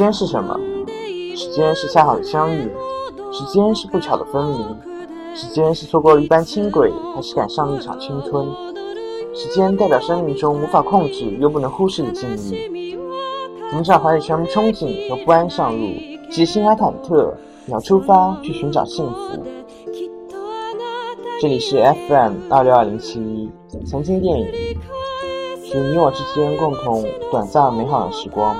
时间是什么？时间是恰好的相遇，时间是不巧的分离，时间是错过了一班轻轨，还是赶上了一场青春？时间代表生命中无法控制又不能忽视的境遇。我们怀着全部憧憬和不安上路，即使心怀忐忑，也要出发去寻找幸福。这里是 FM 二六二零七一，曾经电影，属你我之间共同短暂美好的时光。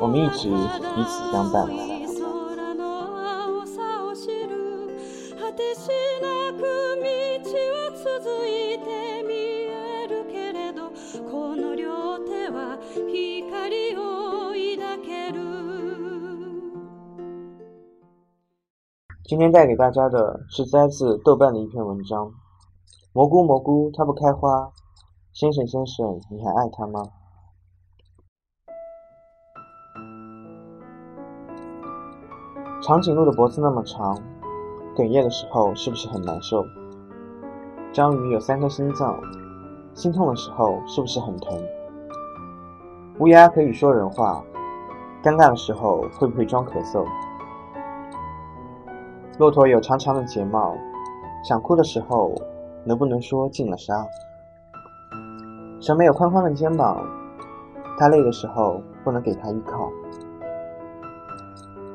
我们一直彼此相伴。今天带给大家的是摘自豆瓣的一篇文章。蘑菇蘑菇，它不开花。先生先生，你还爱它吗？长颈鹿的脖子那么长，哽咽的时候是不是很难受？章鱼有三颗心脏，心痛的时候是不是很疼？乌鸦可以说人话，尴尬的时候会不会装咳嗽？骆驼有长长的睫毛，想哭的时候能不能说进了沙？蛇没有宽宽的肩膀，它累的时候不能给它依靠。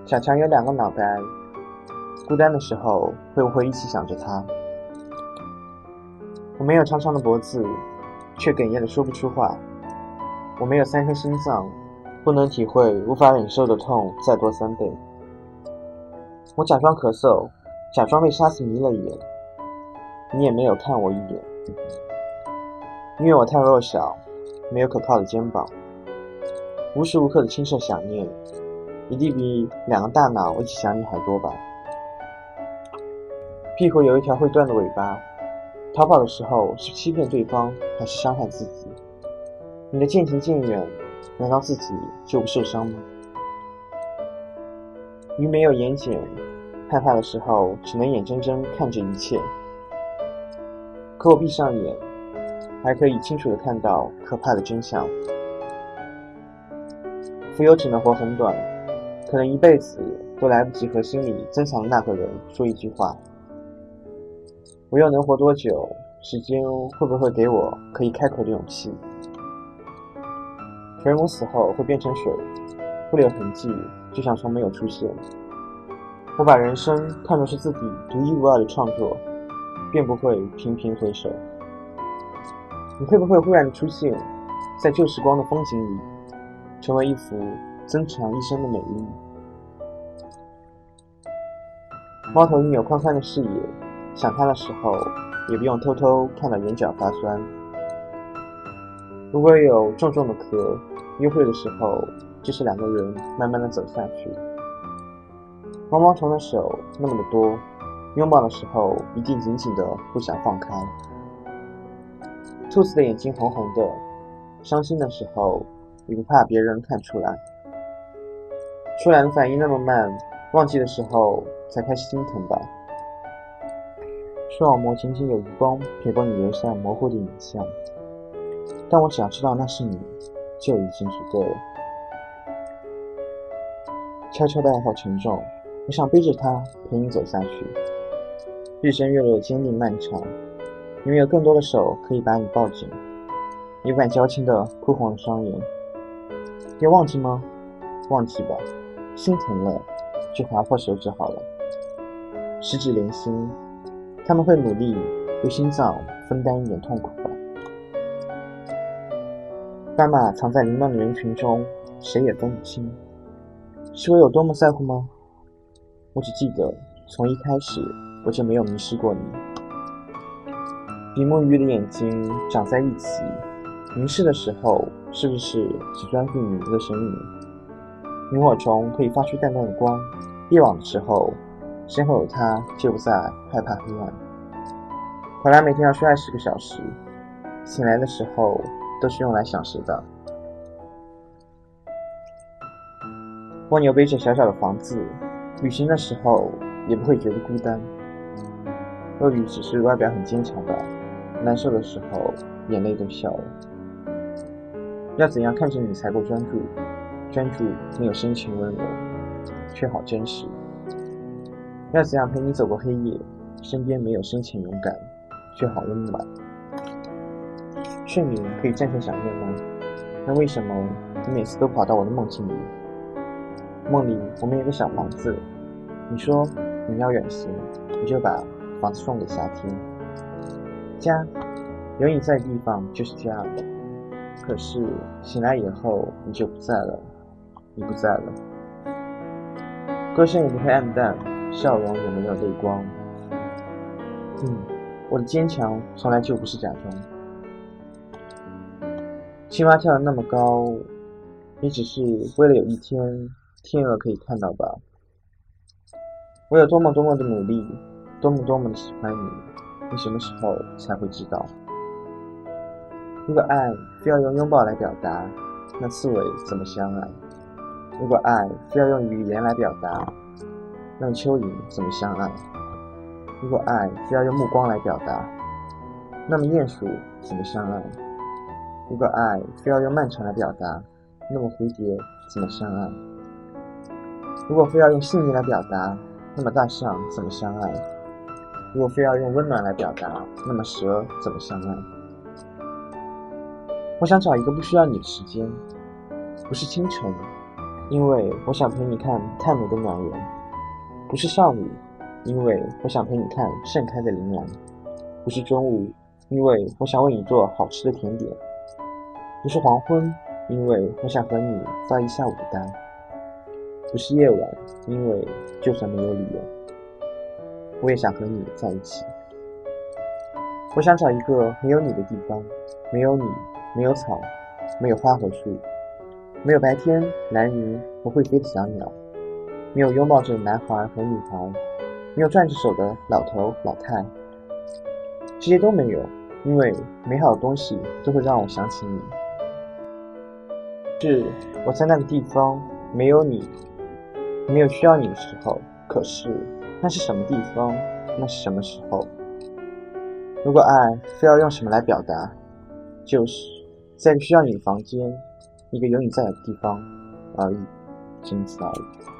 小强有两个脑袋，孤单的时候会不会一起想着他？我没有长长的脖子，却哽咽的说不出话。我没有三颗心脏，不能体会无法忍受的痛再多三倍。我假装咳嗽，假装被杀死迷了眼，你也没有看我一眼，因为我太弱小，没有可靠的肩膀，无时无刻的清澈想念。一定比两个大脑一起想你还多吧？壁虎有一条会断的尾巴，逃跑的时候是欺骗对方还是伤害自己？你的渐行渐远，难道自己就不受伤吗？鱼没有眼睑，害怕的时候只能眼睁睁看着一切。可我闭上眼，还可以清楚的看到可怕的真相。蜉蝣只能活很短。可能一辈子都来不及和心里珍藏的那个人说一句话。我又能活多久？时间会不会给我可以开口的勇气？水母死后会变成水，不留痕迹，就像从没有出现。我把人生看作是自己独一无二的创作，便不会频频回首。你会不会忽然出现在旧时光的风景里，成为一幅？增强一生的美丽。猫头鹰有宽宽的视野，想它的时候也不用偷偷看到眼角发酸。如果有重重的壳，约会的时候就是两个人慢慢的走下去。毛毛虫的手那么的多，拥抱的时候一定紧紧的不想放开。兔子的眼睛红红的，伤心的时候也不怕别人看出来。出来的反应那么慢，忘记的时候才开始心疼吧。视网膜仅仅有余光陪伴你留下模糊的影像，但我只要知道那是你，就已经足够了。悄悄的爱好沉重，我想背着它陪你走下去。日升月落坚定漫长，因为有更多的手可以把你抱紧。你不敢矫情的哭红了双眼，要忘记吗？忘记吧。心疼了，就划破手指好了。十指连心，他们会努力为心脏分担一点痛苦吧。斑马藏在凌乱的人群中，谁也分不清，是我有多么在乎吗？我只记得，从一开始我就没有迷失过你。比目鱼的眼睛长在一起，凝视的时候，是不是只专注你一个身影？萤火虫可以发出淡淡的光，夜晚的时候，身后有它就不再害怕黑暗。本来每天要睡二十个小时，醒来的时候都是用来想事的。蜗牛背着小小的房子，旅行的时候也不会觉得孤单。鳄鱼只是外表很坚强的，难受的时候眼泪都笑了。要怎样看着你才够专注？专注没有深情温柔，却好真实。要怎样陪你走过黑夜？身边没有深情勇敢，却好温暖。睡眠可以战胜想念吗？那为什么你每次都跑到我的梦境里？梦里我们有个小房子，你说你要远行，你就把房子送给夏天。家，有你在的地方就是家。可是醒来以后你就不在了，你不在了。歌声也不会暗淡，笑容也没有泪光。嗯，我的坚强从来就不是假装。青蛙跳得那么高，也只是为了有一天天鹅可以看到吧。我有多么多么的努力，多么多么的喜欢你，你什么时候才会知道？如果爱非要用拥抱来表达，那刺猬怎么相爱？如果爱非要用语言来表达，那么蚯蚓怎么相爱？如果爱非要用目光来表达，那么鼹鼠怎么相爱？如果爱非要用漫长来表达，那么蝴蝶怎么相爱？如果非要用信念来表达，那么大象怎么相爱？如果非要用温暖来表达，那么蛇怎么相爱？我想找一个不需要你的时间，不是清晨，因为我想陪你看太美的暖人；不是上午，因为我想陪你看盛开的铃兰；不是中午，因为我想为你做好吃的甜点；不是黄昏，因为我想和你发一下午的呆；不是夜晚，因为就算没有理由，我也想和你在一起。我想找一个没有你的地方，没有你。没有草，没有花和树，没有白天蓝云和会飞的小鸟，没有拥抱着男孩和女孩，没有转着手的老头老太，这些都没有，因为美好的东西都会让我想起你。是我在那个地方没有你，没有需要你的时候，可是那是什么地方？那是什么时候？如果爱非要用什么来表达，就是。在需要你的房间，一个有你在的地方而已，仅此而已。